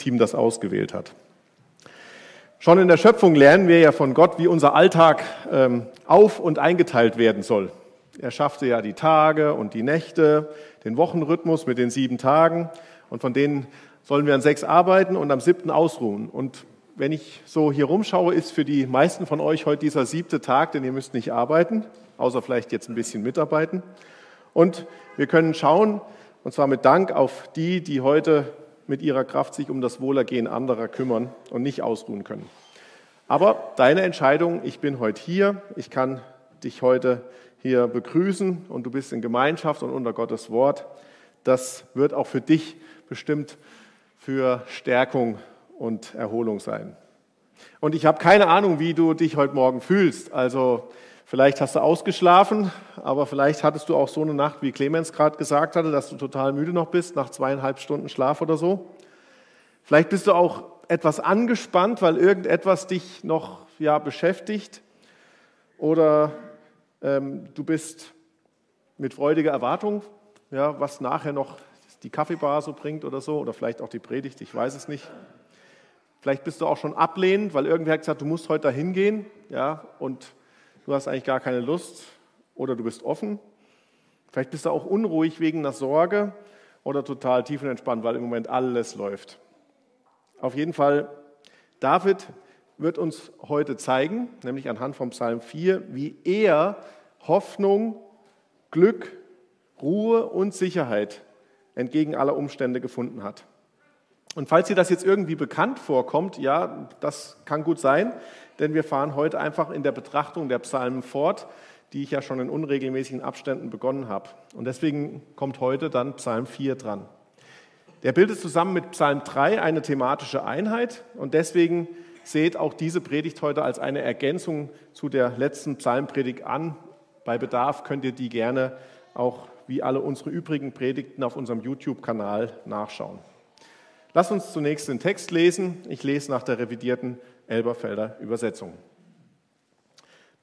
Musikteam das ausgewählt hat. Schon in der Schöpfung lernen wir ja von Gott, wie unser Alltag ähm, auf und eingeteilt werden soll. Er schaffte ja die Tage und die Nächte, den Wochenrhythmus mit den sieben Tagen und von denen sollen wir an sechs arbeiten und am siebten ausruhen. Und wenn ich so hier rumschaue, ist für die meisten von euch heute dieser siebte Tag, denn ihr müsst nicht arbeiten, außer vielleicht jetzt ein bisschen mitarbeiten. Und wir können schauen, und zwar mit Dank auf die, die heute mit ihrer Kraft sich um das Wohlergehen anderer kümmern und nicht ausruhen können. Aber deine Entscheidung, ich bin heute hier, ich kann dich heute hier begrüßen und du bist in Gemeinschaft und unter Gottes Wort, das wird auch für dich bestimmt für Stärkung und Erholung sein. Und ich habe keine Ahnung, wie du dich heute Morgen fühlst. Also vielleicht hast du ausgeschlafen, aber vielleicht hattest du auch so eine Nacht, wie Clemens gerade gesagt hatte, dass du total müde noch bist nach zweieinhalb Stunden Schlaf oder so. Vielleicht bist du auch etwas angespannt, weil irgendetwas dich noch ja, beschäftigt. Oder ähm, du bist mit freudiger Erwartung, ja, was nachher noch die Kaffeebar so bringt oder so, oder vielleicht auch die Predigt, ich weiß es nicht. Vielleicht bist du auch schon ablehnend, weil irgendwer hat gesagt, du musst heute dahin gehen, ja, und du hast eigentlich gar keine Lust, oder du bist offen. Vielleicht bist du auch unruhig wegen einer Sorge oder total tiefenentspannt, weil im Moment alles läuft. Auf jeden Fall, David wird uns heute zeigen, nämlich anhand vom Psalm 4, wie er Hoffnung, Glück, Ruhe und Sicherheit entgegen aller Umstände gefunden hat. Und falls dir das jetzt irgendwie bekannt vorkommt, ja, das kann gut sein, denn wir fahren heute einfach in der Betrachtung der Psalmen fort, die ich ja schon in unregelmäßigen Abständen begonnen habe. Und deswegen kommt heute dann Psalm 4 dran. Der bildet zusammen mit Psalm 3 eine thematische Einheit und deswegen seht auch diese Predigt heute als eine Ergänzung zu der letzten Psalmpredigt an. Bei Bedarf könnt ihr die gerne auch wie alle unsere übrigen Predigten auf unserem YouTube-Kanal nachschauen. Lass uns zunächst den Text lesen. Ich lese nach der revidierten Elberfelder Übersetzung.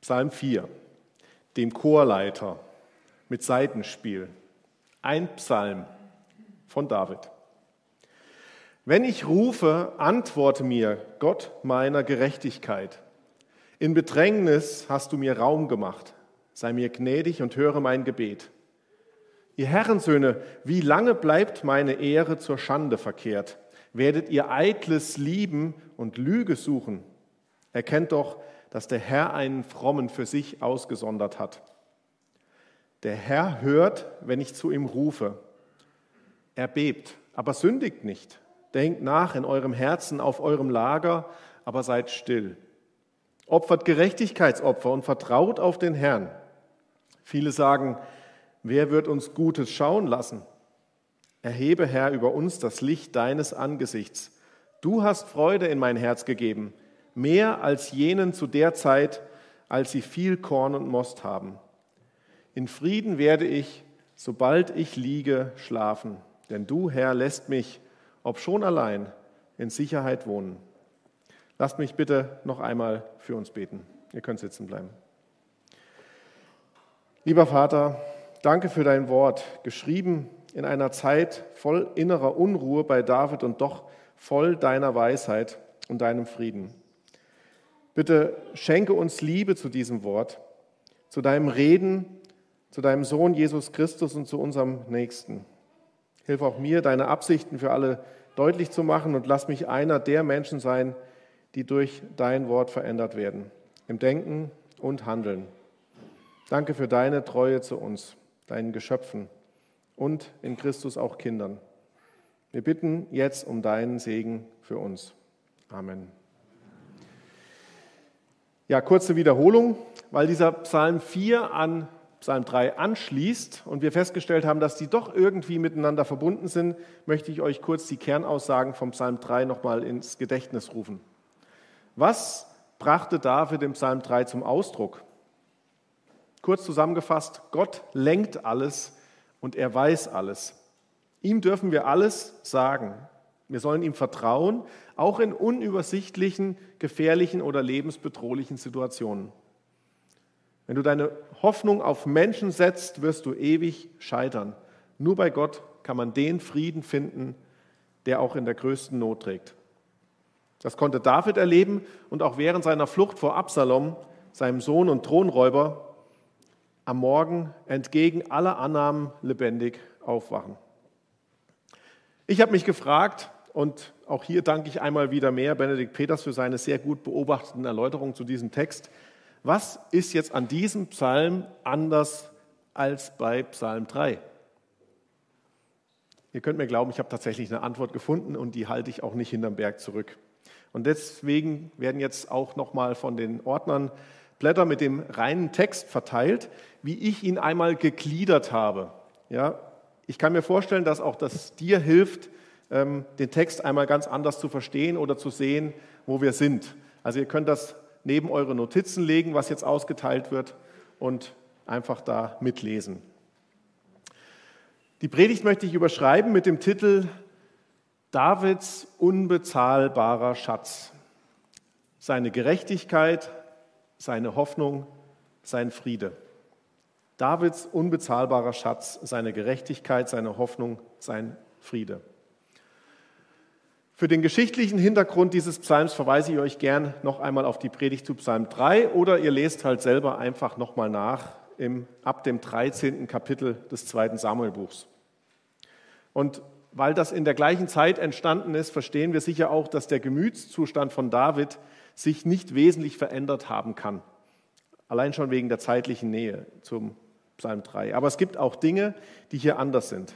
Psalm 4, dem Chorleiter mit Seitenspiel. Ein Psalm von David. Wenn ich rufe, antworte mir, Gott meiner Gerechtigkeit. In Bedrängnis hast du mir Raum gemacht. Sei mir gnädig und höre mein Gebet. Ihr Herrensöhne, wie lange bleibt meine Ehre zur Schande verkehrt? Werdet ihr eitles lieben und Lüge suchen? Erkennt doch, dass der Herr einen Frommen für sich ausgesondert hat. Der Herr hört, wenn ich zu ihm rufe. Er bebt, aber sündigt nicht. Denkt nach in eurem Herzen auf eurem Lager, aber seid still. Opfert Gerechtigkeitsopfer und vertraut auf den Herrn. Viele sagen, wer wird uns Gutes schauen lassen? Erhebe, Herr, über uns das Licht deines Angesichts. Du hast Freude in mein Herz gegeben, mehr als jenen zu der Zeit, als sie viel Korn und Most haben. In Frieden werde ich, sobald ich liege, schlafen, denn du, Herr, lässt mich ob schon allein, in Sicherheit wohnen. Lasst mich bitte noch einmal für uns beten. Ihr könnt sitzen bleiben. Lieber Vater, danke für dein Wort, geschrieben in einer Zeit voll innerer Unruhe bei David und doch voll deiner Weisheit und deinem Frieden. Bitte schenke uns Liebe zu diesem Wort, zu deinem Reden, zu deinem Sohn Jesus Christus und zu unserem Nächsten. Hilf auch mir, deine Absichten für alle deutlich zu machen und lass mich einer der Menschen sein, die durch dein Wort verändert werden, im Denken und Handeln. Danke für deine Treue zu uns, deinen Geschöpfen und in Christus auch Kindern. Wir bitten jetzt um deinen Segen für uns. Amen. Ja, kurze Wiederholung, weil dieser Psalm 4 an Psalm 3 anschließt und wir festgestellt haben, dass die doch irgendwie miteinander verbunden sind, möchte ich euch kurz die Kernaussagen vom Psalm 3 nochmal ins Gedächtnis rufen. Was brachte David im Psalm 3 zum Ausdruck? Kurz zusammengefasst, Gott lenkt alles und er weiß alles. Ihm dürfen wir alles sagen. Wir sollen ihm vertrauen, auch in unübersichtlichen, gefährlichen oder lebensbedrohlichen Situationen. Wenn du deine Hoffnung auf Menschen setzt, wirst du ewig scheitern. Nur bei Gott kann man den Frieden finden, der auch in der größten Not trägt. Das konnte David erleben und auch während seiner Flucht vor Absalom, seinem Sohn und Thronräuber, am Morgen entgegen aller Annahmen lebendig aufwachen. Ich habe mich gefragt, und auch hier danke ich einmal wieder mehr Benedikt Peters für seine sehr gut beobachteten Erläuterungen zu diesem Text. Was ist jetzt an diesem Psalm anders als bei Psalm 3? Ihr könnt mir glauben, ich habe tatsächlich eine Antwort gefunden und die halte ich auch nicht hinterm Berg zurück. Und deswegen werden jetzt auch nochmal von den Ordnern Blätter mit dem reinen Text verteilt, wie ich ihn einmal gegliedert habe. Ja, ich kann mir vorstellen, dass auch das dir hilft, ähm, den Text einmal ganz anders zu verstehen oder zu sehen, wo wir sind. Also ihr könnt das neben eure Notizen legen, was jetzt ausgeteilt wird, und einfach da mitlesen. Die Predigt möchte ich überschreiben mit dem Titel Davids unbezahlbarer Schatz. Seine Gerechtigkeit, seine Hoffnung, sein Friede. Davids unbezahlbarer Schatz, seine Gerechtigkeit, seine Hoffnung, sein Friede. Für den geschichtlichen Hintergrund dieses Psalms verweise ich euch gern noch einmal auf die Predigt zu Psalm 3 oder ihr lest halt selber einfach nochmal nach im, ab dem 13. Kapitel des zweiten Samuelbuchs. Und weil das in der gleichen Zeit entstanden ist, verstehen wir sicher auch, dass der Gemütszustand von David sich nicht wesentlich verändert haben kann. Allein schon wegen der zeitlichen Nähe zum Psalm 3. Aber es gibt auch Dinge, die hier anders sind.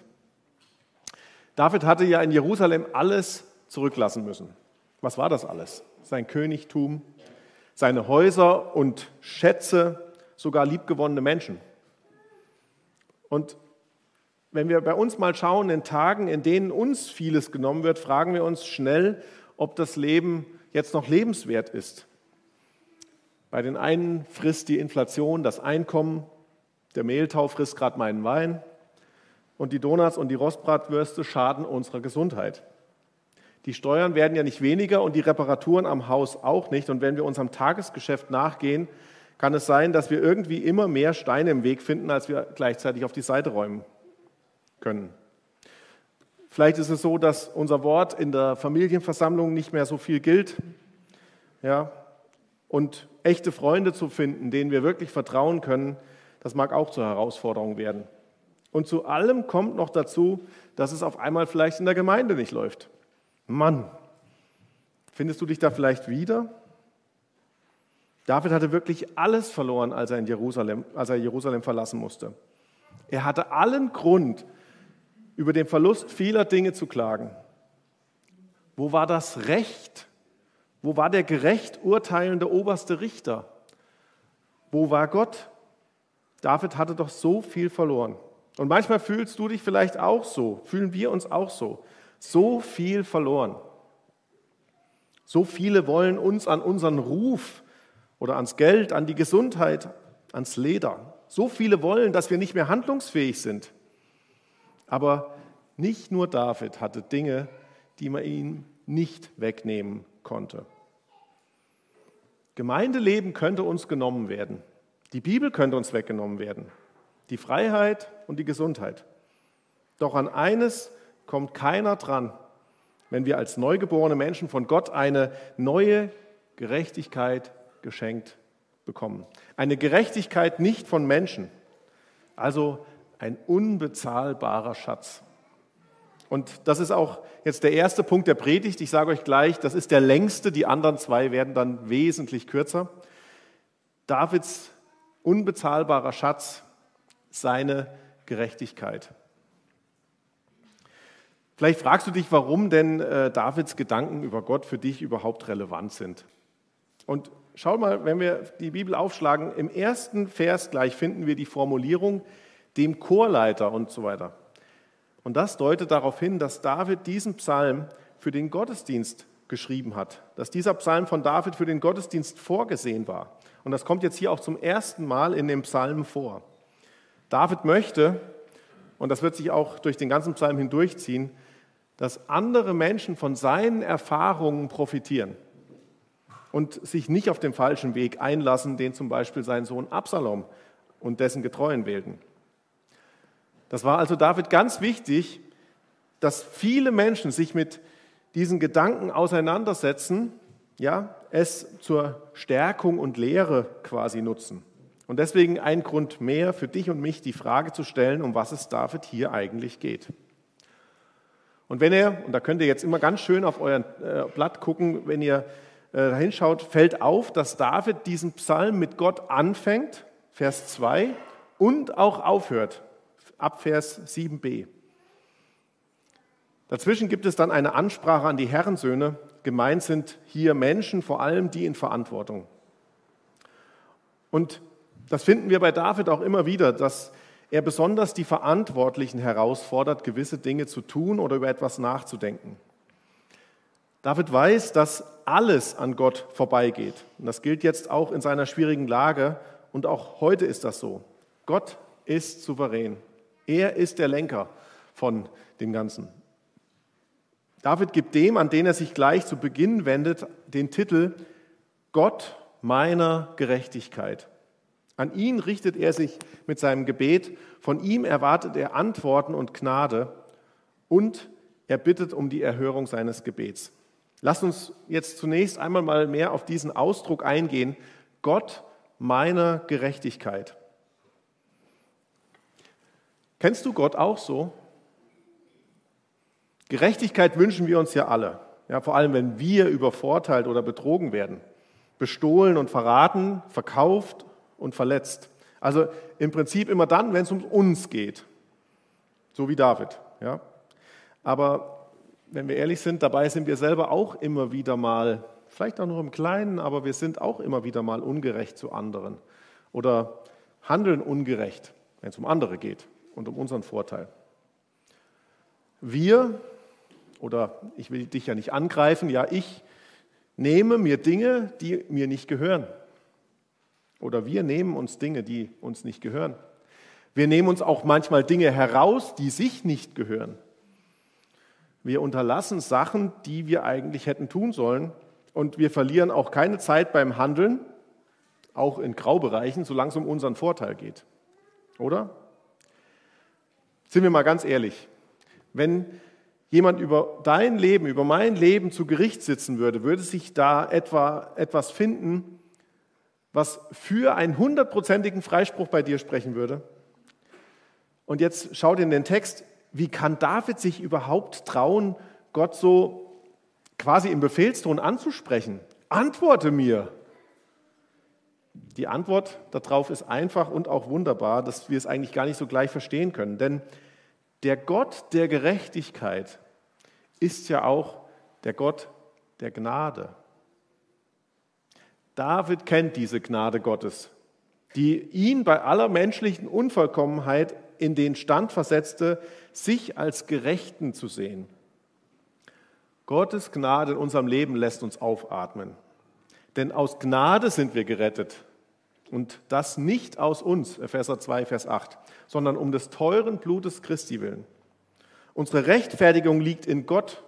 David hatte ja in Jerusalem alles zurücklassen müssen. Was war das alles? Sein Königtum, seine Häuser und Schätze, sogar liebgewonnene Menschen. Und wenn wir bei uns mal schauen, in Tagen, in denen uns vieles genommen wird, fragen wir uns schnell, ob das Leben jetzt noch lebenswert ist. Bei den einen frisst die Inflation das Einkommen, der Mehltau frisst gerade meinen Wein und die Donuts und die Rostbratwürste schaden unserer Gesundheit. Die Steuern werden ja nicht weniger und die Reparaturen am Haus auch nicht. Und wenn wir unserem Tagesgeschäft nachgehen, kann es sein, dass wir irgendwie immer mehr Steine im Weg finden, als wir gleichzeitig auf die Seite räumen können. Vielleicht ist es so, dass unser Wort in der Familienversammlung nicht mehr so viel gilt. Ja, und echte Freunde zu finden, denen wir wirklich vertrauen können, das mag auch zur Herausforderung werden. Und zu allem kommt noch dazu, dass es auf einmal vielleicht in der Gemeinde nicht läuft. Mann, findest du dich da vielleicht wieder? David hatte wirklich alles verloren, als er, in Jerusalem, als er Jerusalem verlassen musste. Er hatte allen Grund, über den Verlust vieler Dinge zu klagen. Wo war das Recht? Wo war der gerecht urteilende oberste Richter? Wo war Gott? David hatte doch so viel verloren. Und manchmal fühlst du dich vielleicht auch so, fühlen wir uns auch so. So viel verloren. So viele wollen uns an unseren Ruf oder ans Geld, an die Gesundheit, ans Leder. So viele wollen, dass wir nicht mehr handlungsfähig sind. Aber nicht nur David hatte Dinge, die man ihm nicht wegnehmen konnte. Gemeindeleben könnte uns genommen werden. Die Bibel könnte uns weggenommen werden. Die Freiheit und die Gesundheit. Doch an eines kommt keiner dran, wenn wir als neugeborene Menschen von Gott eine neue Gerechtigkeit geschenkt bekommen. Eine Gerechtigkeit nicht von Menschen, also ein unbezahlbarer Schatz. Und das ist auch jetzt der erste Punkt der Predigt. Ich sage euch gleich, das ist der längste, die anderen zwei werden dann wesentlich kürzer. Davids unbezahlbarer Schatz, seine Gerechtigkeit. Vielleicht fragst du dich, warum denn äh, Davids Gedanken über Gott für dich überhaupt relevant sind. Und schau mal, wenn wir die Bibel aufschlagen, im ersten Vers gleich finden wir die Formulierung dem Chorleiter und so weiter. Und das deutet darauf hin, dass David diesen Psalm für den Gottesdienst geschrieben hat, dass dieser Psalm von David für den Gottesdienst vorgesehen war. Und das kommt jetzt hier auch zum ersten Mal in dem Psalm vor. David möchte, und das wird sich auch durch den ganzen Psalm hindurchziehen, dass andere Menschen von seinen Erfahrungen profitieren und sich nicht auf den falschen Weg einlassen, den zum Beispiel sein Sohn Absalom und dessen Getreuen wählten. Das war also David ganz wichtig, dass viele Menschen sich mit diesen Gedanken auseinandersetzen, ja, es zur Stärkung und Lehre quasi nutzen. Und deswegen ein Grund mehr für dich und mich, die Frage zu stellen, um was es David hier eigentlich geht. Und wenn ihr, und da könnt ihr jetzt immer ganz schön auf euer äh, Blatt gucken, wenn ihr äh, hinschaut, fällt auf, dass David diesen Psalm mit Gott anfängt, Vers 2, und auch aufhört, ab Vers 7b. Dazwischen gibt es dann eine Ansprache an die Herrensöhne. Gemeint sind hier Menschen, vor allem die in Verantwortung. Und das finden wir bei David auch immer wieder, dass er besonders die Verantwortlichen herausfordert, gewisse Dinge zu tun oder über etwas nachzudenken. David weiß, dass alles an Gott vorbeigeht. Und das gilt jetzt auch in seiner schwierigen Lage. Und auch heute ist das so. Gott ist souverän. Er ist der Lenker von dem Ganzen. David gibt dem, an den er sich gleich zu Beginn wendet, den Titel Gott meiner Gerechtigkeit. An ihn richtet er sich mit seinem Gebet, von ihm erwartet er Antworten und Gnade und er bittet um die Erhörung seines Gebets. Lass uns jetzt zunächst einmal mal mehr auf diesen Ausdruck eingehen, Gott meiner Gerechtigkeit. Kennst du Gott auch so? Gerechtigkeit wünschen wir uns ja alle. Ja, vor allem, wenn wir übervorteilt oder betrogen werden, bestohlen und verraten, verkauft und verletzt. Also im Prinzip immer dann, wenn es um uns geht, so wie David. Ja. Aber wenn wir ehrlich sind, dabei sind wir selber auch immer wieder mal, vielleicht auch nur im Kleinen, aber wir sind auch immer wieder mal ungerecht zu anderen oder handeln ungerecht, wenn es um andere geht und um unseren Vorteil. Wir oder ich will dich ja nicht angreifen, ja, ich nehme mir Dinge, die mir nicht gehören. Oder wir nehmen uns Dinge, die uns nicht gehören. Wir nehmen uns auch manchmal Dinge heraus, die sich nicht gehören. Wir unterlassen Sachen, die wir eigentlich hätten tun sollen. Und wir verlieren auch keine Zeit beim Handeln, auch in Graubereichen, solange es um unseren Vorteil geht. Oder? Sind wir mal ganz ehrlich. Wenn jemand über dein Leben, über mein Leben zu Gericht sitzen würde, würde sich da etwa etwas finden, was für einen hundertprozentigen Freispruch bei dir sprechen würde? Und jetzt schaut in den Text, wie kann David sich überhaupt trauen, Gott so quasi im Befehlston anzusprechen? Antworte mir. Die Antwort darauf ist einfach und auch wunderbar, dass wir es eigentlich gar nicht so gleich verstehen können. Denn der Gott der Gerechtigkeit ist ja auch der Gott der Gnade. David kennt diese Gnade Gottes, die ihn bei aller menschlichen Unvollkommenheit in den Stand versetzte, sich als Gerechten zu sehen. Gottes Gnade in unserem Leben lässt uns aufatmen. Denn aus Gnade sind wir gerettet. Und das nicht aus uns, Epheser 2, Vers 8, sondern um des teuren Blutes Christi willen. Unsere Rechtfertigung liegt in Gott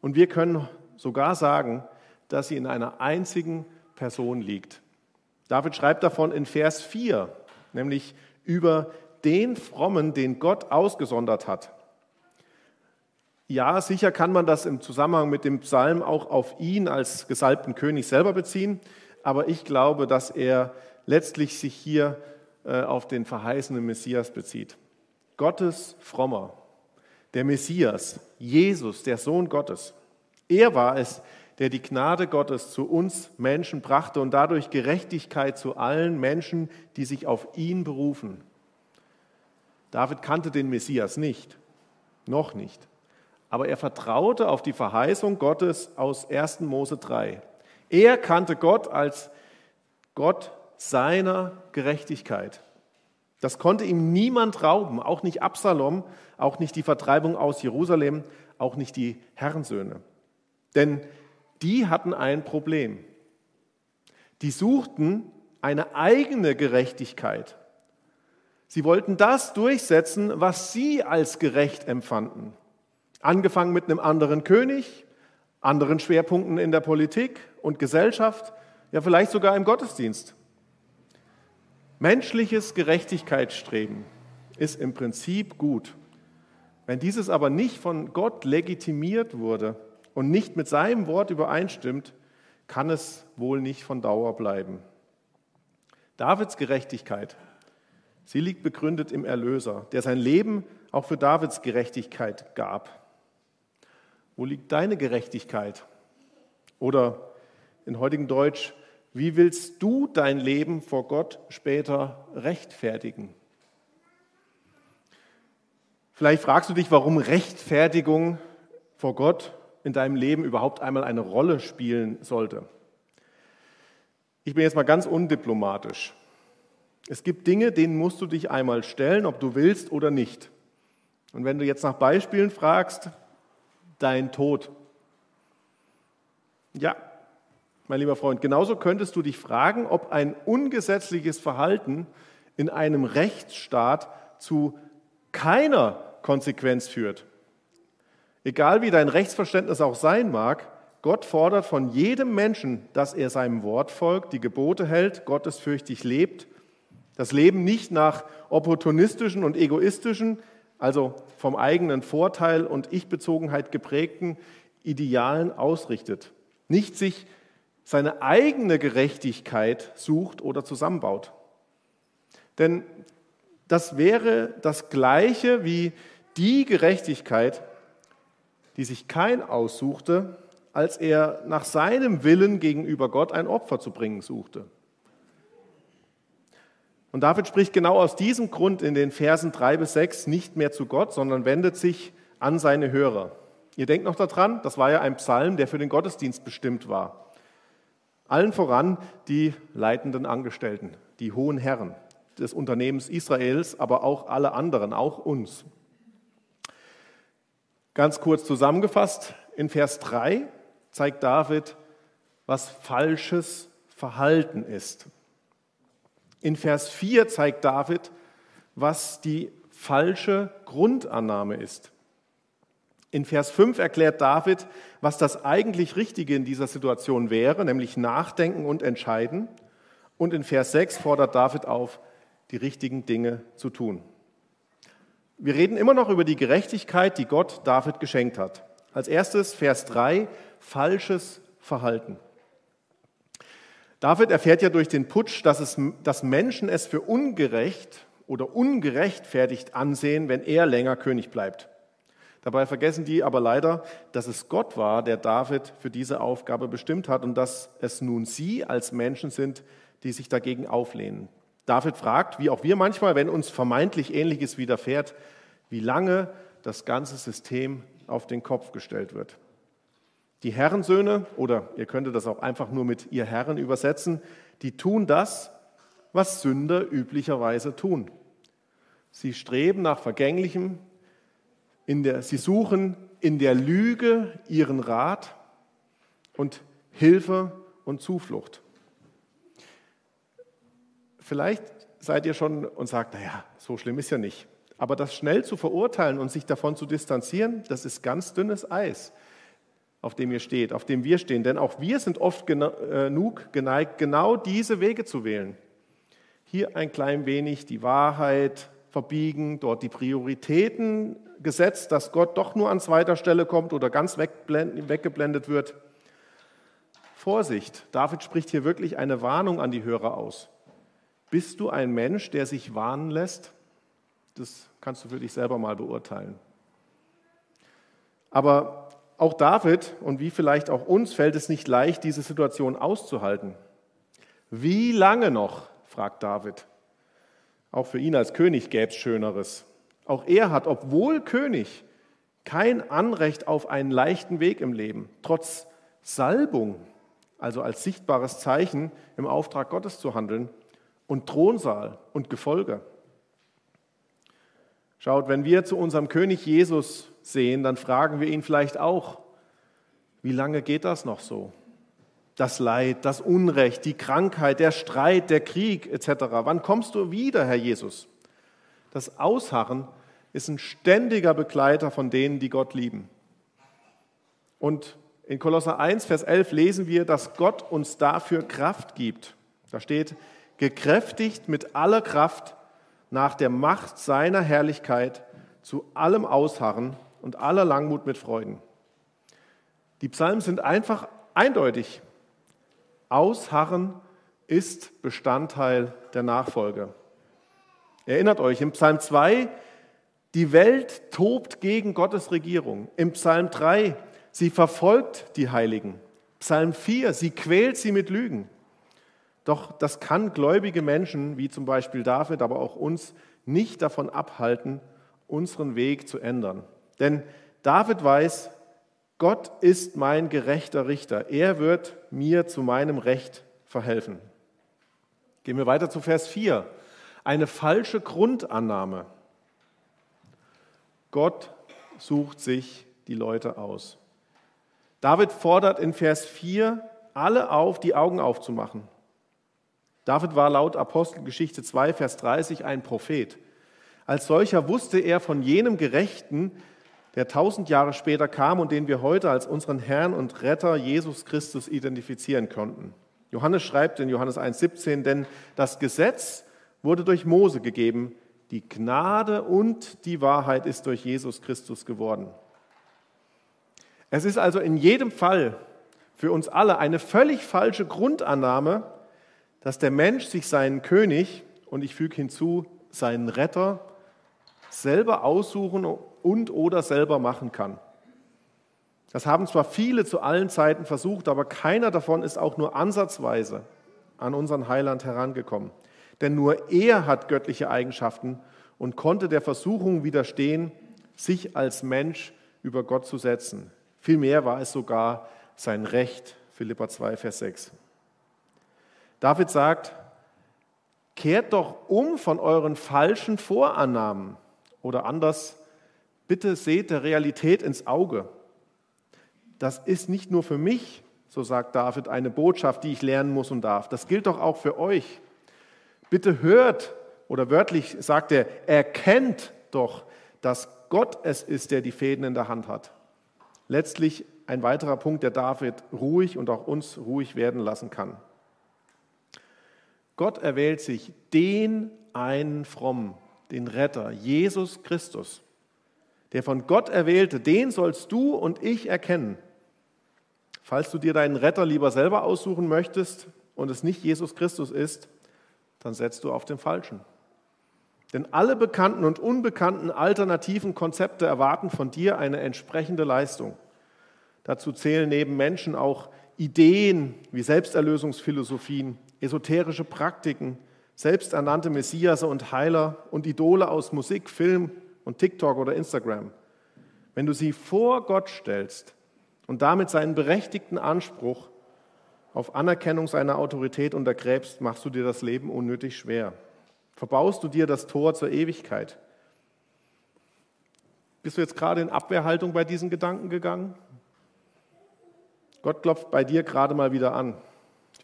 und wir können sogar sagen, dass sie in einer einzigen Person liegt. David schreibt davon in Vers 4, nämlich über den Frommen, den Gott ausgesondert hat. Ja, sicher kann man das im Zusammenhang mit dem Psalm auch auf ihn als gesalbten König selber beziehen, aber ich glaube, dass er letztlich sich hier äh, auf den verheißenen Messias bezieht. Gottes Frommer, der Messias, Jesus, der Sohn Gottes. Er war es, der die Gnade Gottes zu uns Menschen brachte und dadurch Gerechtigkeit zu allen Menschen, die sich auf ihn berufen. David kannte den Messias nicht, noch nicht, aber er vertraute auf die Verheißung Gottes aus 1. Mose 3. Er kannte Gott als Gott seiner Gerechtigkeit. Das konnte ihm niemand rauben, auch nicht Absalom, auch nicht die Vertreibung aus Jerusalem, auch nicht die Herrensöhne. Denn die hatten ein Problem. Die suchten eine eigene Gerechtigkeit. Sie wollten das durchsetzen, was sie als gerecht empfanden. Angefangen mit einem anderen König, anderen Schwerpunkten in der Politik und Gesellschaft, ja vielleicht sogar im Gottesdienst. Menschliches Gerechtigkeitsstreben ist im Prinzip gut. Wenn dieses aber nicht von Gott legitimiert wurde und nicht mit seinem Wort übereinstimmt, kann es wohl nicht von Dauer bleiben. Davids Gerechtigkeit, sie liegt begründet im Erlöser, der sein Leben auch für Davids Gerechtigkeit gab. Wo liegt deine Gerechtigkeit? Oder in heutigem Deutsch, wie willst du dein Leben vor Gott später rechtfertigen? Vielleicht fragst du dich, warum Rechtfertigung vor Gott in deinem Leben überhaupt einmal eine Rolle spielen sollte. Ich bin jetzt mal ganz undiplomatisch. Es gibt Dinge, denen musst du dich einmal stellen, ob du willst oder nicht. Und wenn du jetzt nach Beispielen fragst, dein Tod. Ja, mein lieber Freund, genauso könntest du dich fragen, ob ein ungesetzliches Verhalten in einem Rechtsstaat zu keiner Konsequenz führt. Egal wie dein Rechtsverständnis auch sein mag, Gott fordert von jedem Menschen, dass er seinem Wort folgt, die Gebote hält, gottesfürchtig lebt, das Leben nicht nach opportunistischen und egoistischen, also vom eigenen Vorteil und Ich-Bezogenheit geprägten Idealen ausrichtet, nicht sich seine eigene Gerechtigkeit sucht oder zusammenbaut. Denn das wäre das Gleiche wie die Gerechtigkeit, die sich kein aussuchte, als er nach seinem Willen gegenüber Gott ein Opfer zu bringen suchte. Und David spricht genau aus diesem Grund in den Versen 3 bis 6 nicht mehr zu Gott, sondern wendet sich an seine Hörer. Ihr denkt noch daran, das war ja ein Psalm, der für den Gottesdienst bestimmt war. Allen voran die leitenden Angestellten, die hohen Herren des Unternehmens Israels, aber auch alle anderen, auch uns. Ganz kurz zusammengefasst, in Vers 3 zeigt David, was falsches Verhalten ist. In Vers 4 zeigt David, was die falsche Grundannahme ist. In Vers 5 erklärt David, was das eigentlich Richtige in dieser Situation wäre, nämlich nachdenken und entscheiden. Und in Vers 6 fordert David auf, die richtigen Dinge zu tun. Wir reden immer noch über die Gerechtigkeit, die Gott David geschenkt hat. Als erstes Vers 3, falsches Verhalten. David erfährt ja durch den Putsch, dass, es, dass Menschen es für ungerecht oder ungerechtfertigt ansehen, wenn er länger König bleibt. Dabei vergessen die aber leider, dass es Gott war, der David für diese Aufgabe bestimmt hat und dass es nun sie als Menschen sind, die sich dagegen auflehnen. David fragt, wie auch wir manchmal, wenn uns vermeintlich Ähnliches widerfährt, wie lange das ganze System auf den Kopf gestellt wird. Die Herrensöhne, oder ihr könntet das auch einfach nur mit ihr Herren übersetzen, die tun das, was Sünder üblicherweise tun. Sie streben nach Vergänglichem, der, sie suchen in der Lüge ihren Rat und Hilfe und Zuflucht. Vielleicht seid ihr schon und sagt, naja, so schlimm ist ja nicht. Aber das schnell zu verurteilen und sich davon zu distanzieren, das ist ganz dünnes Eis, auf dem ihr steht, auf dem wir stehen. Denn auch wir sind oft äh, genug geneigt, genau diese Wege zu wählen. Hier ein klein wenig die Wahrheit verbiegen, dort die Prioritäten gesetzt, dass Gott doch nur an zweiter Stelle kommt oder ganz weggeblendet wird. Vorsicht, David spricht hier wirklich eine Warnung an die Hörer aus. Bist du ein Mensch, der sich warnen lässt? Das kannst du für dich selber mal beurteilen. Aber auch David und wie vielleicht auch uns fällt es nicht leicht, diese Situation auszuhalten. Wie lange noch? fragt David. Auch für ihn als König gäbe es Schöneres. Auch er hat, obwohl König, kein Anrecht auf einen leichten Weg im Leben, trotz Salbung, also als sichtbares Zeichen im Auftrag Gottes zu handeln, und Thronsaal und Gefolge. Schaut, wenn wir zu unserem König Jesus sehen, dann fragen wir ihn vielleicht auch, wie lange geht das noch so? Das Leid, das Unrecht, die Krankheit, der Streit, der Krieg etc. Wann kommst du wieder, Herr Jesus? Das Ausharren ist ein ständiger Begleiter von denen, die Gott lieben. Und in Kolosser 1, Vers 11 lesen wir, dass Gott uns dafür Kraft gibt. Da steht, gekräftigt mit aller Kraft nach der Macht seiner Herrlichkeit zu allem Ausharren und aller Langmut mit Freuden. Die Psalmen sind einfach eindeutig. Ausharren ist Bestandteil der Nachfolge. Erinnert euch, im Psalm 2, die Welt tobt gegen Gottes Regierung. Im Psalm 3, sie verfolgt die Heiligen. Psalm 4, sie quält sie mit Lügen. Doch das kann gläubige Menschen, wie zum Beispiel David, aber auch uns, nicht davon abhalten, unseren Weg zu ändern. Denn David weiß, Gott ist mein gerechter Richter. Er wird mir zu meinem Recht verhelfen. Gehen wir weiter zu Vers 4. Eine falsche Grundannahme. Gott sucht sich die Leute aus. David fordert in Vers 4 alle auf, die Augen aufzumachen. David war laut Apostelgeschichte 2, Vers 30 ein Prophet. Als solcher wusste er von jenem Gerechten, der tausend Jahre später kam und den wir heute als unseren Herrn und Retter Jesus Christus identifizieren konnten. Johannes schreibt in Johannes 1,17, denn das Gesetz wurde durch Mose gegeben, die Gnade und die Wahrheit ist durch Jesus Christus geworden. Es ist also in jedem Fall für uns alle eine völlig falsche Grundannahme, dass der Mensch sich seinen König und ich füge hinzu, seinen Retter selber aussuchen und oder selber machen kann. Das haben zwar viele zu allen Zeiten versucht, aber keiner davon ist auch nur ansatzweise an unseren Heiland herangekommen. Denn nur er hat göttliche Eigenschaften und konnte der Versuchung widerstehen, sich als Mensch über Gott zu setzen. Vielmehr war es sogar sein Recht, Philippa 2, Vers 6. David sagt, kehrt doch um von euren falschen Vorannahmen oder anders, bitte seht der Realität ins Auge. Das ist nicht nur für mich, so sagt David, eine Botschaft, die ich lernen muss und darf. Das gilt doch auch für euch. Bitte hört, oder wörtlich sagt er, erkennt doch, dass Gott es ist, der die Fäden in der Hand hat. Letztlich ein weiterer Punkt, der David ruhig und auch uns ruhig werden lassen kann. Gott erwählt sich den einen Frommen, den Retter, Jesus Christus. Der von Gott erwählte, den sollst du und ich erkennen. Falls du dir deinen Retter lieber selber aussuchen möchtest und es nicht Jesus Christus ist, dann setzt du auf den Falschen. Denn alle bekannten und unbekannten alternativen Konzepte erwarten von dir eine entsprechende Leistung. Dazu zählen neben Menschen auch Ideen wie Selbsterlösungsphilosophien, esoterische Praktiken, selbsternannte Messias und Heiler und Idole aus Musik, Film und TikTok oder Instagram. Wenn du sie vor Gott stellst und damit seinen berechtigten Anspruch auf Anerkennung seiner Autorität untergräbst, machst du dir das Leben unnötig schwer. Verbaust du dir das Tor zur Ewigkeit. Bist du jetzt gerade in Abwehrhaltung bei diesen Gedanken gegangen? Gott klopft bei dir gerade mal wieder an.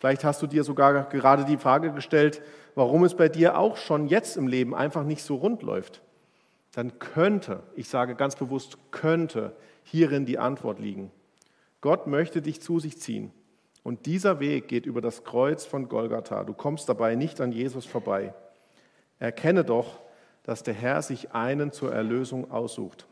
Vielleicht hast du dir sogar gerade die Frage gestellt, warum es bei dir auch schon jetzt im Leben einfach nicht so rund läuft, dann könnte, ich sage ganz bewusst könnte, hierin die Antwort liegen. Gott möchte dich zu sich ziehen. Und dieser Weg geht über das Kreuz von Golgatha. Du kommst dabei nicht an Jesus vorbei. Erkenne doch, dass der Herr sich einen zur Erlösung aussucht.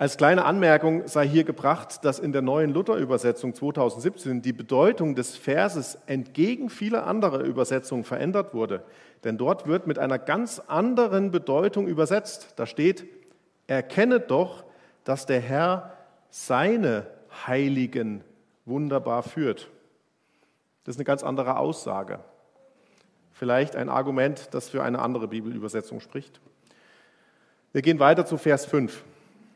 Als kleine Anmerkung sei hier gebracht, dass in der neuen Luther-Übersetzung 2017 die Bedeutung des Verses entgegen vieler anderer Übersetzungen verändert wurde. Denn dort wird mit einer ganz anderen Bedeutung übersetzt. Da steht, erkenne doch, dass der Herr seine Heiligen wunderbar führt. Das ist eine ganz andere Aussage. Vielleicht ein Argument, das für eine andere Bibelübersetzung spricht. Wir gehen weiter zu Vers 5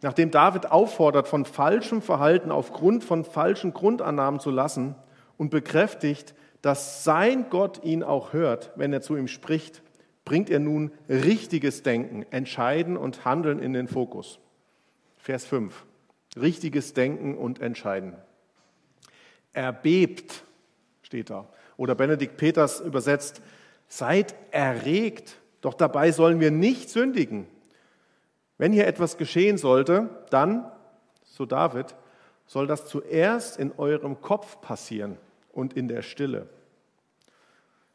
nachdem David auffordert, von falschem Verhalten aufgrund von falschen Grundannahmen zu lassen und bekräftigt, dass sein Gott ihn auch hört, wenn er zu ihm spricht, bringt er nun richtiges Denken, Entscheiden und Handeln in den Fokus. Vers 5. Richtiges Denken und Entscheiden. Erbebt steht da. Oder Benedikt Peters übersetzt, seid erregt, doch dabei sollen wir nicht sündigen. Wenn hier etwas geschehen sollte, dann, so David, soll das zuerst in eurem Kopf passieren und in der Stille.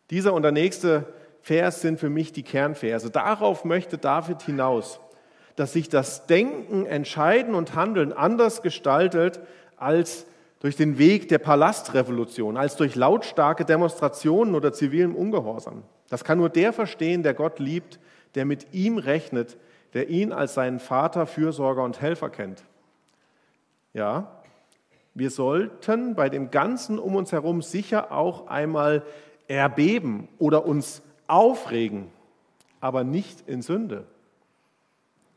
Dieser und der nächste Vers sind für mich die Kernverse. Darauf möchte David hinaus, dass sich das Denken, Entscheiden und Handeln anders gestaltet als durch den Weg der Palastrevolution, als durch lautstarke Demonstrationen oder zivilem Ungehorsam. Das kann nur der verstehen, der Gott liebt, der mit ihm rechnet, der ihn als seinen Vater, Fürsorger und Helfer kennt. Ja, wir sollten bei dem Ganzen um uns herum sicher auch einmal erbeben oder uns aufregen, aber nicht in Sünde.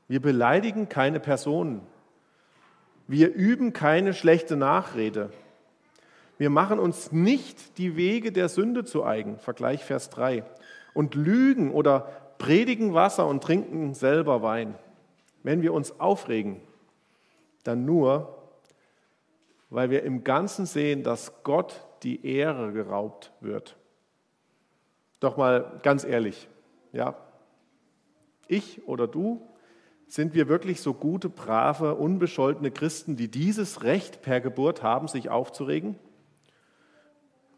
Wir beleidigen keine Personen. Wir üben keine schlechte Nachrede. Wir machen uns nicht die Wege der Sünde zu eigen, Vergleich Vers 3, und lügen oder predigen Wasser und trinken selber Wein. Wenn wir uns aufregen, dann nur, weil wir im Ganzen sehen, dass Gott die Ehre geraubt wird. Doch mal ganz ehrlich, ja, ich oder du, sind wir wirklich so gute, brave, unbescholtene Christen, die dieses Recht per Geburt haben, sich aufzuregen?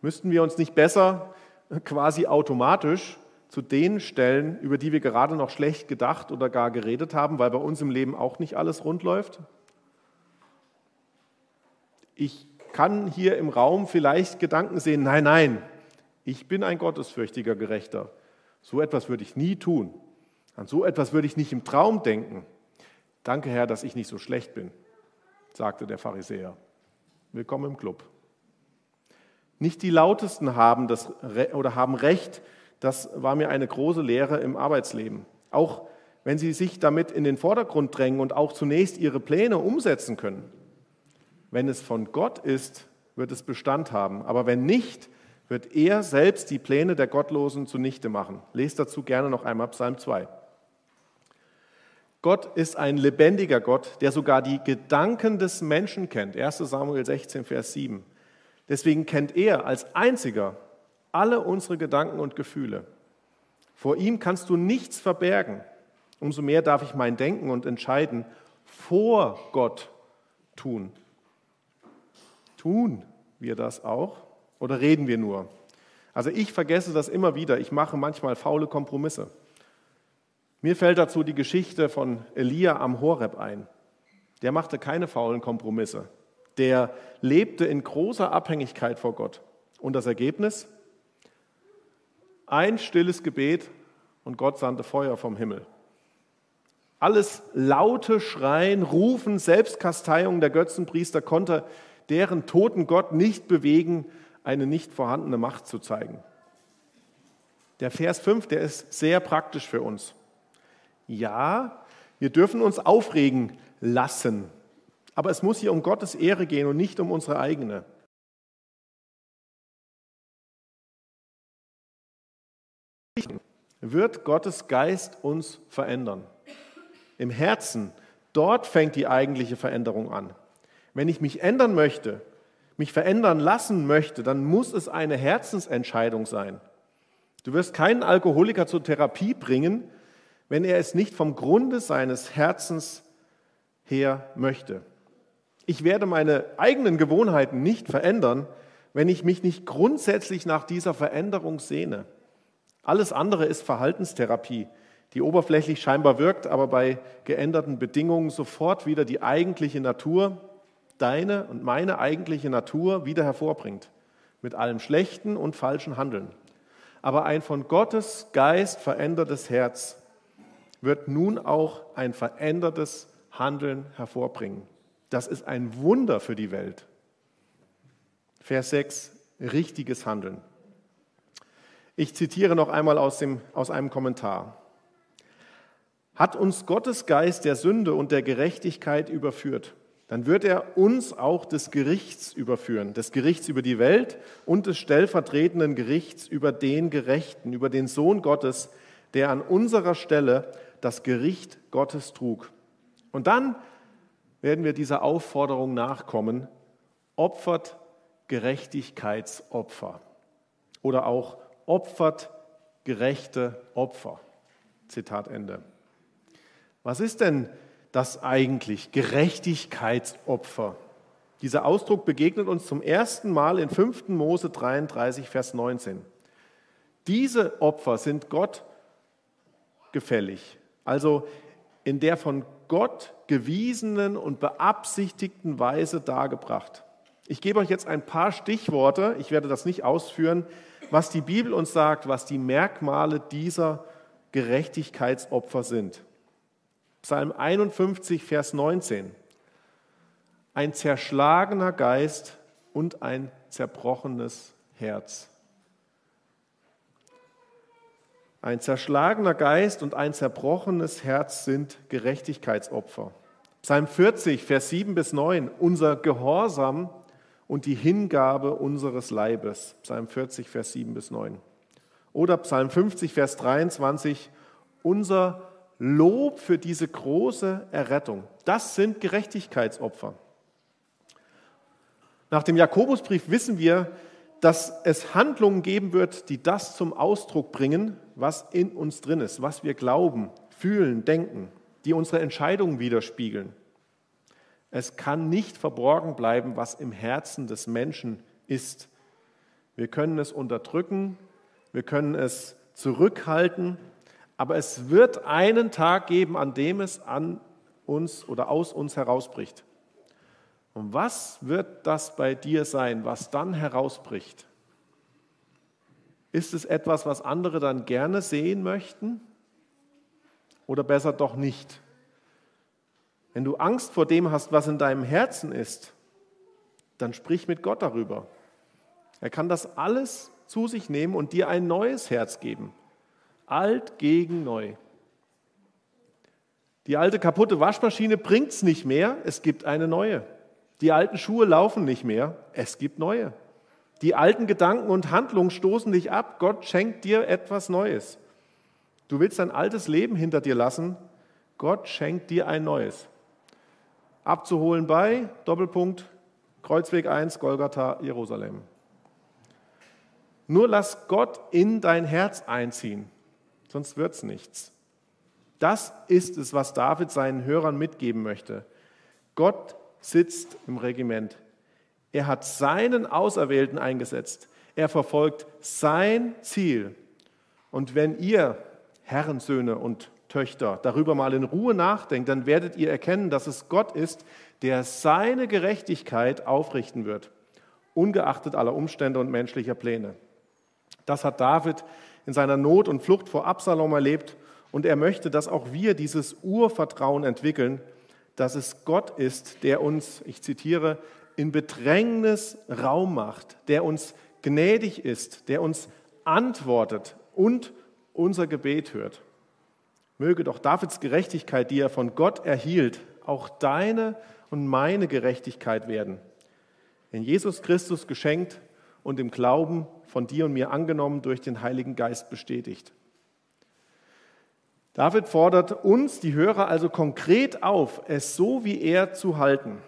Müssten wir uns nicht besser quasi automatisch zu denen stellen, über die wir gerade noch schlecht gedacht oder gar geredet haben, weil bei uns im Leben auch nicht alles rund läuft? Ich kann hier im Raum vielleicht Gedanken sehen, nein, nein, ich bin ein gottesfürchtiger Gerechter. So etwas würde ich nie tun. An so etwas würde ich nicht im Traum denken. Danke, Herr, dass ich nicht so schlecht bin, sagte der Pharisäer. Willkommen im Club. Nicht die Lautesten haben das oder haben Recht. Das war mir eine große Lehre im Arbeitsleben. Auch wenn sie sich damit in den Vordergrund drängen und auch zunächst ihre Pläne umsetzen können. Wenn es von Gott ist, wird es Bestand haben. Aber wenn nicht, wird er selbst die Pläne der Gottlosen zunichte machen. Lest dazu gerne noch einmal Psalm 2. Gott ist ein lebendiger Gott, der sogar die Gedanken des Menschen kennt. 1 Samuel 16, Vers 7. Deswegen kennt er als einziger alle unsere Gedanken und Gefühle. Vor ihm kannst du nichts verbergen. Umso mehr darf ich mein Denken und Entscheiden vor Gott tun. Tun wir das auch? Oder reden wir nur? Also ich vergesse das immer wieder. Ich mache manchmal faule Kompromisse. Mir fällt dazu die Geschichte von Elia am Horeb ein. Der machte keine faulen Kompromisse. Der lebte in großer Abhängigkeit vor Gott. Und das Ergebnis? Ein stilles Gebet und Gott sandte Feuer vom Himmel. Alles laute Schreien, Rufen, Selbstkasteiung der Götzenpriester konnte deren toten Gott nicht bewegen, eine nicht vorhandene Macht zu zeigen. Der Vers 5, der ist sehr praktisch für uns. Ja, wir dürfen uns aufregen lassen, aber es muss hier um Gottes Ehre gehen und nicht um unsere eigene. Wird Gottes Geist uns verändern? Im Herzen, dort fängt die eigentliche Veränderung an. Wenn ich mich ändern möchte, mich verändern lassen möchte, dann muss es eine Herzensentscheidung sein. Du wirst keinen Alkoholiker zur Therapie bringen, wenn er es nicht vom Grunde seines Herzens her möchte. Ich werde meine eigenen Gewohnheiten nicht verändern, wenn ich mich nicht grundsätzlich nach dieser Veränderung sehne. Alles andere ist Verhaltenstherapie, die oberflächlich scheinbar wirkt, aber bei geänderten Bedingungen sofort wieder die eigentliche Natur deine und meine eigentliche Natur wieder hervorbringt, mit allem schlechten und falschen Handeln. Aber ein von Gottes Geist verändertes Herz wird nun auch ein verändertes Handeln hervorbringen. Das ist ein Wunder für die Welt. Vers 6, richtiges Handeln. Ich zitiere noch einmal aus, dem, aus einem Kommentar. Hat uns Gottes Geist der Sünde und der Gerechtigkeit überführt, dann wird er uns auch des Gerichts überführen, des Gerichts über die Welt und des stellvertretenden Gerichts über den Gerechten, über den Sohn Gottes, der an unserer Stelle das Gericht Gottes trug. Und dann werden wir dieser Aufforderung nachkommen, opfert Gerechtigkeitsopfer oder auch opfert gerechte Opfer. Zitat Ende. Was ist denn das eigentlich Gerechtigkeitsopfer. Dieser Ausdruck begegnet uns zum ersten Mal in 5. Mose 33, Vers 19. Diese Opfer sind Gott gefällig. Also in der von Gott gewiesenen und beabsichtigten Weise dargebracht. Ich gebe euch jetzt ein paar Stichworte, ich werde das nicht ausführen, was die Bibel uns sagt, was die Merkmale dieser Gerechtigkeitsopfer sind. Psalm 51, Vers 19. Ein zerschlagener Geist und ein zerbrochenes Herz. Ein zerschlagener Geist und ein zerbrochenes Herz sind Gerechtigkeitsopfer. Psalm 40, Vers 7 bis 9, unser Gehorsam und die Hingabe unseres Leibes. Psalm 40, Vers 7 bis 9. Oder Psalm 50, Vers 23, unser Lob für diese große Errettung. Das sind Gerechtigkeitsopfer. Nach dem Jakobusbrief wissen wir, dass es Handlungen geben wird, die das zum Ausdruck bringen, was in uns drin ist, was wir glauben, fühlen, denken, die unsere Entscheidungen widerspiegeln. Es kann nicht verborgen bleiben, was im Herzen des Menschen ist. Wir können es unterdrücken, wir können es zurückhalten, aber es wird einen Tag geben, an dem es an uns oder aus uns herausbricht. Und was wird das bei dir sein, was dann herausbricht? Ist es etwas, was andere dann gerne sehen möchten? Oder besser doch nicht? Wenn du Angst vor dem hast, was in deinem Herzen ist, dann sprich mit Gott darüber. Er kann das alles zu sich nehmen und dir ein neues Herz geben. Alt gegen neu. Die alte kaputte Waschmaschine bringt es nicht mehr, es gibt eine neue. Die alten Schuhe laufen nicht mehr, es gibt neue. Die alten Gedanken und Handlungen stoßen dich ab, Gott schenkt dir etwas Neues. Du willst dein altes Leben hinter dir lassen, Gott schenkt dir ein neues. Abzuholen bei, Doppelpunkt, Kreuzweg 1, Golgatha, Jerusalem. Nur lass Gott in dein Herz einziehen, sonst wird es nichts. Das ist es, was David seinen Hörern mitgeben möchte. Gott sitzt im Regiment. Er hat seinen Auserwählten eingesetzt. Er verfolgt sein Ziel. Und wenn ihr, Herrensöhne und Töchter, darüber mal in Ruhe nachdenkt, dann werdet ihr erkennen, dass es Gott ist, der seine Gerechtigkeit aufrichten wird, ungeachtet aller Umstände und menschlicher Pläne. Das hat David in seiner Not und Flucht vor Absalom erlebt und er möchte, dass auch wir dieses Urvertrauen entwickeln, dass es Gott ist, der uns, ich zitiere, in Bedrängnis Raum macht, der uns gnädig ist, der uns antwortet und unser Gebet hört. Möge doch Davids Gerechtigkeit, die er von Gott erhielt, auch deine und meine Gerechtigkeit werden. In Jesus Christus geschenkt und im Glauben von dir und mir angenommen durch den Heiligen Geist bestätigt. David fordert uns, die Hörer, also konkret auf, es so wie er zu halten.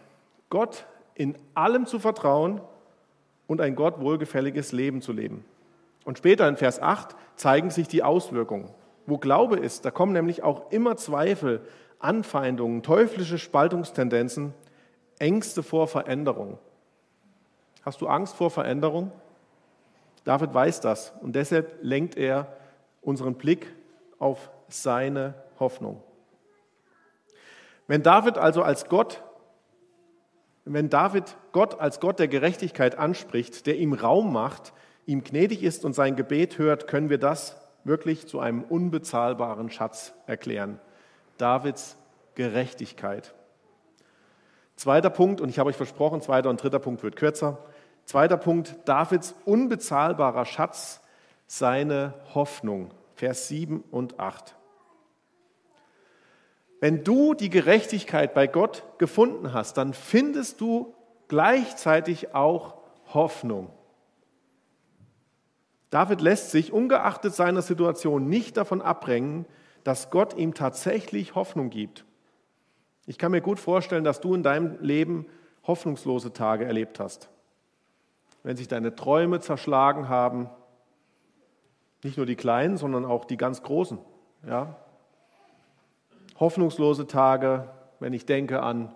Gott in allem zu vertrauen und ein Gott wohlgefälliges Leben zu leben. Und später in Vers 8 zeigen sich die Auswirkungen. Wo Glaube ist, da kommen nämlich auch immer Zweifel, Anfeindungen, teuflische Spaltungstendenzen, Ängste vor Veränderung. Hast du Angst vor Veränderung? David weiß das und deshalb lenkt er unseren Blick auf seine Hoffnung. Wenn David also als Gott, wenn David Gott als Gott der Gerechtigkeit anspricht, der ihm Raum macht, ihm gnädig ist und sein Gebet hört, können wir das wirklich zu einem unbezahlbaren Schatz erklären. Davids Gerechtigkeit. Zweiter Punkt, und ich habe euch versprochen, zweiter und dritter Punkt wird kürzer. Zweiter Punkt, Davids unbezahlbarer Schatz, seine Hoffnung. Vers 7 und 8. Wenn du die Gerechtigkeit bei Gott gefunden hast, dann findest du gleichzeitig auch Hoffnung. David lässt sich ungeachtet seiner Situation nicht davon abbringen, dass Gott ihm tatsächlich Hoffnung gibt. Ich kann mir gut vorstellen, dass du in deinem Leben hoffnungslose Tage erlebt hast. Wenn sich deine Träume zerschlagen haben, nicht nur die kleinen, sondern auch die ganz großen. Ja? Hoffnungslose Tage, wenn ich denke an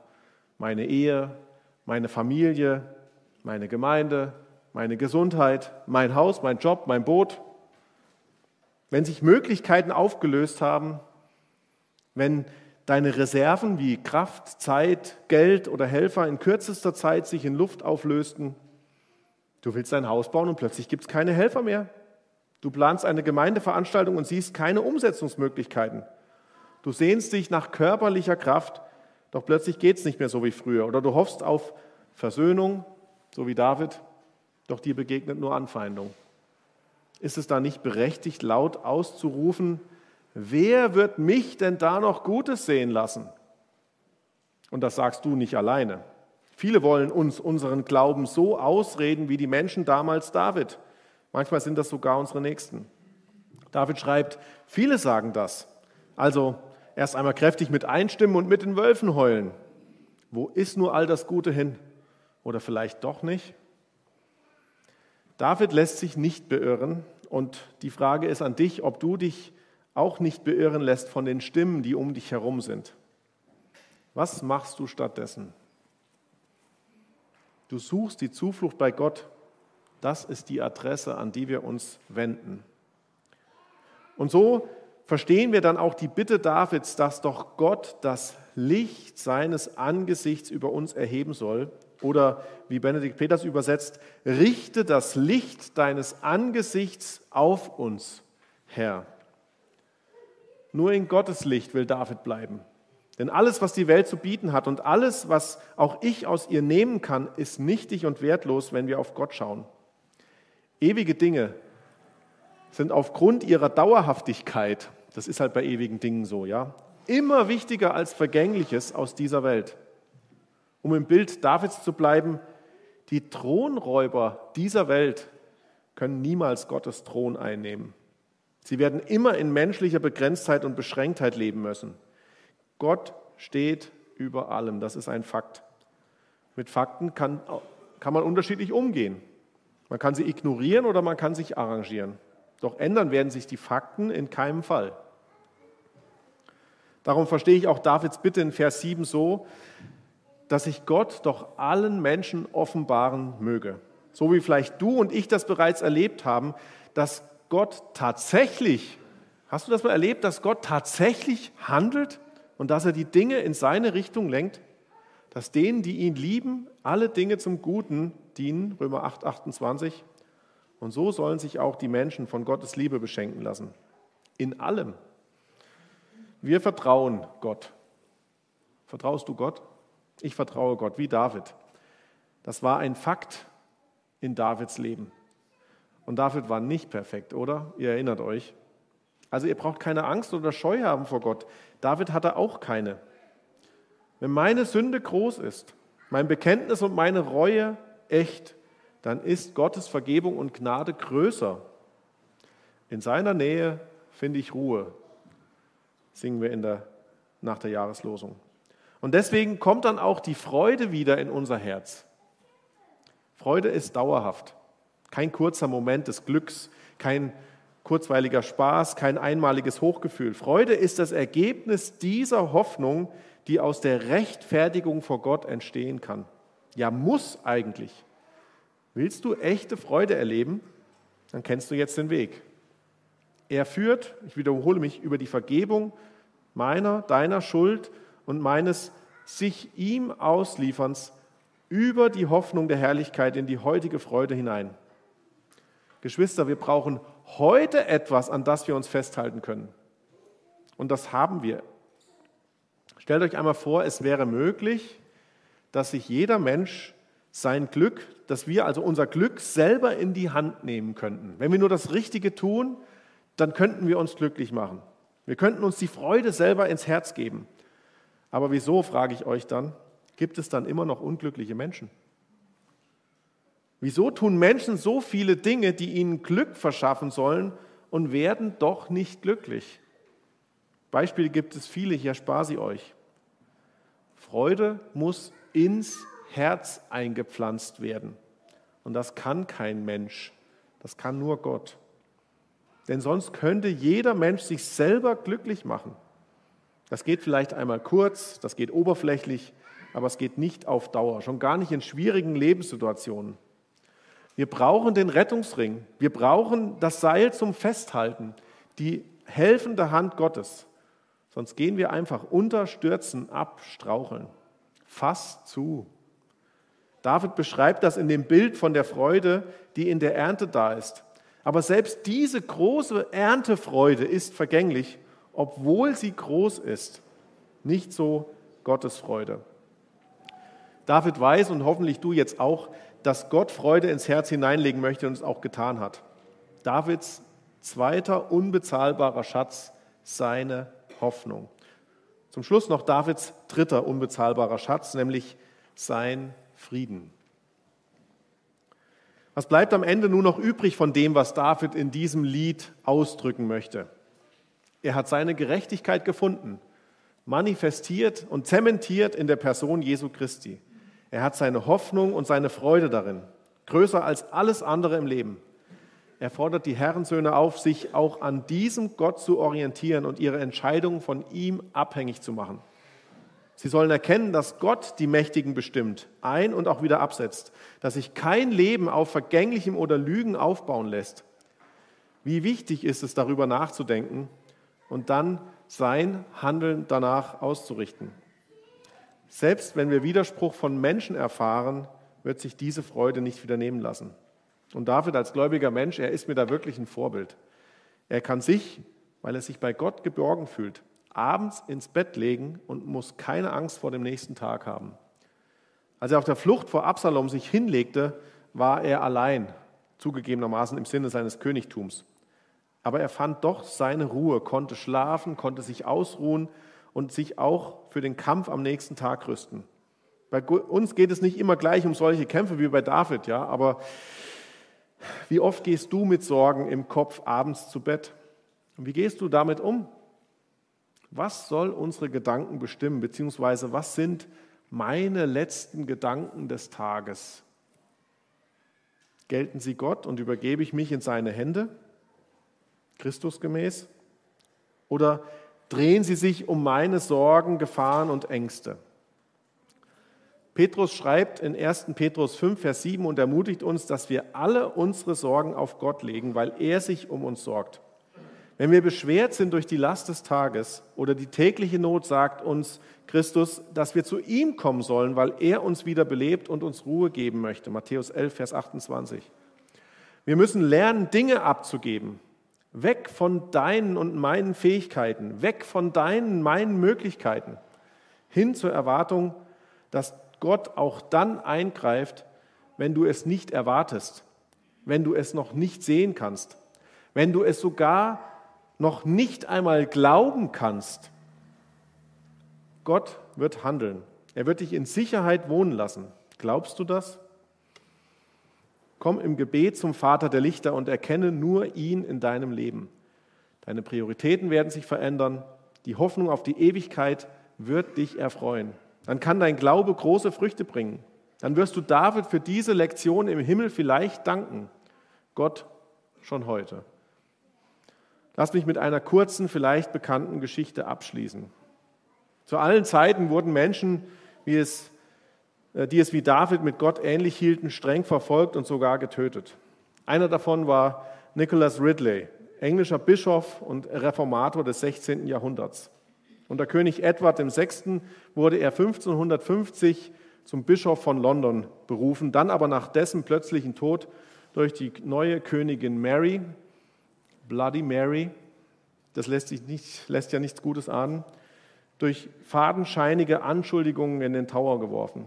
meine Ehe, meine Familie, meine Gemeinde, meine Gesundheit, mein Haus, mein Job, mein Boot, wenn sich Möglichkeiten aufgelöst haben, wenn deine Reserven wie Kraft, Zeit, Geld oder Helfer in kürzester Zeit sich in Luft auflösten. Du willst ein Haus bauen und plötzlich gibt es keine Helfer mehr. Du planst eine Gemeindeveranstaltung und siehst keine Umsetzungsmöglichkeiten. Du sehnst dich nach körperlicher Kraft, doch plötzlich geht es nicht mehr so wie früher. Oder du hoffst auf Versöhnung, so wie David, doch dir begegnet nur Anfeindung. Ist es da nicht berechtigt, laut auszurufen, wer wird mich denn da noch Gutes sehen lassen? Und das sagst du nicht alleine. Viele wollen uns unseren Glauben so ausreden wie die Menschen damals David. Manchmal sind das sogar unsere Nächsten. David schreibt, viele sagen das. Also erst einmal kräftig mit einstimmen und mit den Wölfen heulen. Wo ist nur all das Gute hin? Oder vielleicht doch nicht? David lässt sich nicht beirren und die Frage ist an dich, ob du dich auch nicht beirren lässt von den Stimmen, die um dich herum sind. Was machst du stattdessen? Du suchst die Zuflucht bei Gott. Das ist die Adresse, an die wir uns wenden. Und so verstehen wir dann auch die Bitte Davids, dass doch Gott das Licht seines Angesichts über uns erheben soll. Oder wie Benedikt Peters übersetzt, richte das Licht deines Angesichts auf uns, Herr. Nur in Gottes Licht will David bleiben. Denn alles, was die Welt zu bieten hat und alles, was auch ich aus ihr nehmen kann, ist nichtig und wertlos, wenn wir auf Gott schauen. Ewige Dinge sind aufgrund ihrer Dauerhaftigkeit, das ist halt bei ewigen Dingen so, ja, immer wichtiger als Vergängliches aus dieser Welt. Um im Bild Davids zu bleiben, die Thronräuber dieser Welt können niemals Gottes Thron einnehmen. Sie werden immer in menschlicher Begrenztheit und Beschränktheit leben müssen. Gott steht über allem, das ist ein Fakt. Mit Fakten kann, kann man unterschiedlich umgehen. Man kann sie ignorieren oder man kann sich arrangieren. Doch ändern werden sich die Fakten in keinem Fall. Darum verstehe ich auch Davids Bitte in Vers 7 so, dass sich Gott doch allen Menschen offenbaren möge. So wie vielleicht du und ich das bereits erlebt haben, dass Gott tatsächlich, hast du das mal erlebt, dass Gott tatsächlich handelt und dass er die Dinge in seine Richtung lenkt? Dass denen, die ihn lieben, alle Dinge zum Guten dienen, Römer 8, 28. Und so sollen sich auch die Menschen von Gottes Liebe beschenken lassen. In allem. Wir vertrauen Gott. Vertraust du Gott? Ich vertraue Gott, wie David. Das war ein Fakt in Davids Leben. Und David war nicht perfekt, oder? Ihr erinnert euch. Also ihr braucht keine Angst oder Scheu haben vor Gott. David hatte auch keine. Wenn meine Sünde groß ist, mein Bekenntnis und meine Reue echt, dann ist Gottes Vergebung und Gnade größer. In seiner Nähe finde ich Ruhe, singen wir in der, nach der Jahreslosung. Und deswegen kommt dann auch die Freude wieder in unser Herz. Freude ist dauerhaft. Kein kurzer Moment des Glücks, kein kurzweiliger Spaß, kein einmaliges Hochgefühl. Freude ist das Ergebnis dieser Hoffnung, die aus der Rechtfertigung vor Gott entstehen kann. Ja, muss eigentlich. Willst du echte Freude erleben, dann kennst du jetzt den Weg. Er führt, ich wiederhole mich, über die Vergebung meiner, deiner Schuld und meines sich ihm auslieferns über die Hoffnung der Herrlichkeit in die heutige Freude hinein. Geschwister, wir brauchen heute etwas, an das wir uns festhalten können. Und das haben wir. Stellt euch einmal vor, es wäre möglich, dass sich jeder Mensch sein Glück, dass wir also unser Glück selber in die Hand nehmen könnten. Wenn wir nur das Richtige tun, dann könnten wir uns glücklich machen. Wir könnten uns die Freude selber ins Herz geben. Aber wieso, frage ich euch dann, gibt es dann immer noch unglückliche Menschen? Wieso tun Menschen so viele Dinge, die ihnen Glück verschaffen sollen und werden doch nicht glücklich? Beispiele gibt es viele, ich erspare sie euch. Freude muss ins Herz eingepflanzt werden. Und das kann kein Mensch, das kann nur Gott. Denn sonst könnte jeder Mensch sich selber glücklich machen. Das geht vielleicht einmal kurz, das geht oberflächlich, aber es geht nicht auf Dauer, schon gar nicht in schwierigen Lebenssituationen. Wir brauchen den Rettungsring. Wir brauchen das Seil zum Festhalten. die helfende Hand Gottes. Sonst gehen wir einfach unter, stürzen ab, straucheln. Fass zu. David beschreibt das in dem Bild von der Freude, die in der Ernte da ist. Aber selbst diese große Erntefreude ist vergänglich, obwohl sie groß ist. Nicht so Gottes Freude. David weiß und hoffentlich du jetzt auch, dass Gott Freude ins Herz hineinlegen möchte und es auch getan hat. Davids zweiter unbezahlbarer Schatz, seine Hoffnung. Zum Schluss noch Davids dritter unbezahlbarer Schatz, nämlich sein Frieden. Was bleibt am Ende nur noch übrig von dem, was David in diesem Lied ausdrücken möchte? Er hat seine Gerechtigkeit gefunden, manifestiert und zementiert in der Person Jesu Christi. Er hat seine Hoffnung und seine Freude darin, größer als alles andere im Leben. Er fordert die Herrensöhne auf, sich auch an diesem Gott zu orientieren und ihre Entscheidungen von ihm abhängig zu machen. Sie sollen erkennen, dass Gott die Mächtigen bestimmt, ein- und auch wieder absetzt, dass sich kein Leben auf Vergänglichem oder Lügen aufbauen lässt. Wie wichtig ist es, darüber nachzudenken und dann sein Handeln danach auszurichten. Selbst wenn wir Widerspruch von Menschen erfahren, wird sich diese Freude nicht wieder nehmen lassen. Und David als gläubiger Mensch, er ist mir da wirklich ein Vorbild. Er kann sich, weil er sich bei Gott geborgen fühlt, abends ins Bett legen und muss keine Angst vor dem nächsten Tag haben. Als er auf der Flucht vor Absalom sich hinlegte, war er allein, zugegebenermaßen im Sinne seines Königtums. Aber er fand doch seine Ruhe, konnte schlafen, konnte sich ausruhen und sich auch für den Kampf am nächsten Tag rüsten. Bei uns geht es nicht immer gleich um solche Kämpfe wie bei David, ja, aber wie oft gehst du mit Sorgen im Kopf abends zu Bett? Und wie gehst du damit um? Was soll unsere Gedanken bestimmen, beziehungsweise was sind meine letzten Gedanken des Tages? Gelten sie Gott und übergebe ich mich in seine Hände, Christusgemäß? Oder drehen sie sich um meine Sorgen, Gefahren und Ängste? Petrus schreibt in 1. Petrus 5, Vers 7 und ermutigt uns, dass wir alle unsere Sorgen auf Gott legen, weil er sich um uns sorgt. Wenn wir beschwert sind durch die Last des Tages oder die tägliche Not, sagt uns Christus, dass wir zu ihm kommen sollen, weil er uns wieder belebt und uns Ruhe geben möchte. Matthäus 11, Vers 28. Wir müssen lernen, Dinge abzugeben. Weg von deinen und meinen Fähigkeiten, weg von deinen, meinen Möglichkeiten, hin zur Erwartung, dass Gott auch dann eingreift, wenn du es nicht erwartest, wenn du es noch nicht sehen kannst, wenn du es sogar noch nicht einmal glauben kannst. Gott wird handeln. Er wird dich in Sicherheit wohnen lassen. Glaubst du das? Komm im Gebet zum Vater der Lichter und erkenne nur ihn in deinem Leben. Deine Prioritäten werden sich verändern. Die Hoffnung auf die Ewigkeit wird dich erfreuen dann kann dein Glaube große Früchte bringen. Dann wirst du David für diese Lektion im Himmel vielleicht danken. Gott schon heute. Lass mich mit einer kurzen, vielleicht bekannten Geschichte abschließen. Zu allen Zeiten wurden Menschen, wie es, die es wie David mit Gott ähnlich hielten, streng verfolgt und sogar getötet. Einer davon war Nicholas Ridley, englischer Bischof und Reformator des 16. Jahrhunderts. Unter König Edward VI. wurde er 1550 zum Bischof von London berufen, dann aber nach dessen plötzlichen Tod durch die neue Königin Mary, Bloody Mary, das lässt, sich nicht, lässt ja nichts Gutes ahnen, durch fadenscheinige Anschuldigungen in den Tower geworfen.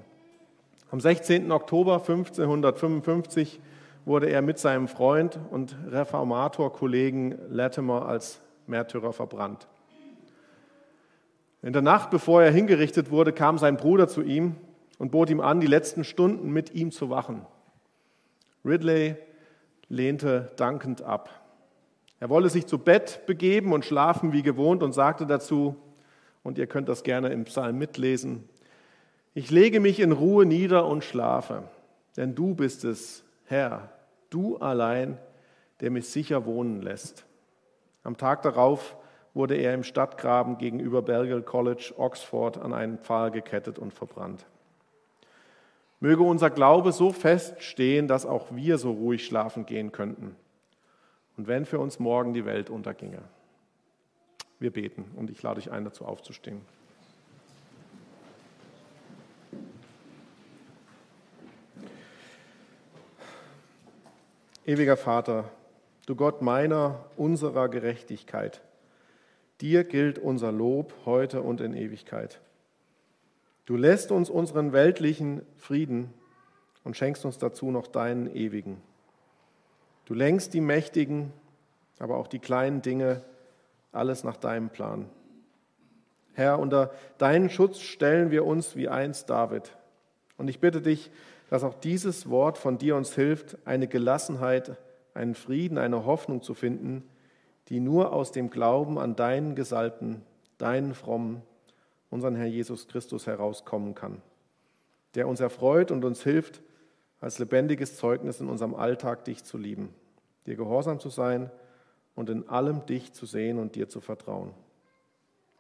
Am 16. Oktober 1555 wurde er mit seinem Freund und Reformator-Kollegen Latimer als Märtyrer verbrannt. In der Nacht, bevor er hingerichtet wurde, kam sein Bruder zu ihm und bot ihm an, die letzten Stunden mit ihm zu wachen. Ridley lehnte dankend ab. Er wolle sich zu Bett begeben und schlafen wie gewohnt und sagte dazu, und ihr könnt das gerne im Psalm mitlesen, ich lege mich in Ruhe nieder und schlafe, denn du bist es, Herr, du allein, der mich sicher wohnen lässt. Am Tag darauf wurde er im Stadtgraben gegenüber Balliol College, Oxford, an einen Pfahl gekettet und verbrannt. Möge unser Glaube so fest stehen, dass auch wir so ruhig schlafen gehen könnten. Und wenn für uns morgen die Welt unterginge. Wir beten und ich lade dich ein, dazu aufzustehen. Ewiger Vater, du Gott meiner, unserer Gerechtigkeit, dir gilt unser Lob heute und in Ewigkeit. Du lässt uns unseren weltlichen Frieden und schenkst uns dazu noch deinen ewigen. Du lenkst die Mächtigen, aber auch die kleinen Dinge, alles nach deinem Plan. Herr, unter deinen Schutz stellen wir uns wie einst David. Und ich bitte dich, dass auch dieses Wort von dir uns hilft, eine Gelassenheit, einen Frieden, eine Hoffnung zu finden, die nur aus dem Glauben an deinen Gesalbten, deinen Frommen, unseren Herr Jesus Christus herauskommen kann, der uns erfreut und uns hilft, als lebendiges Zeugnis in unserem Alltag dich zu lieben, dir gehorsam zu sein und in allem dich zu sehen und dir zu vertrauen.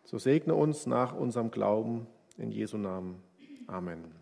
So segne uns nach unserem Glauben in Jesu Namen. Amen.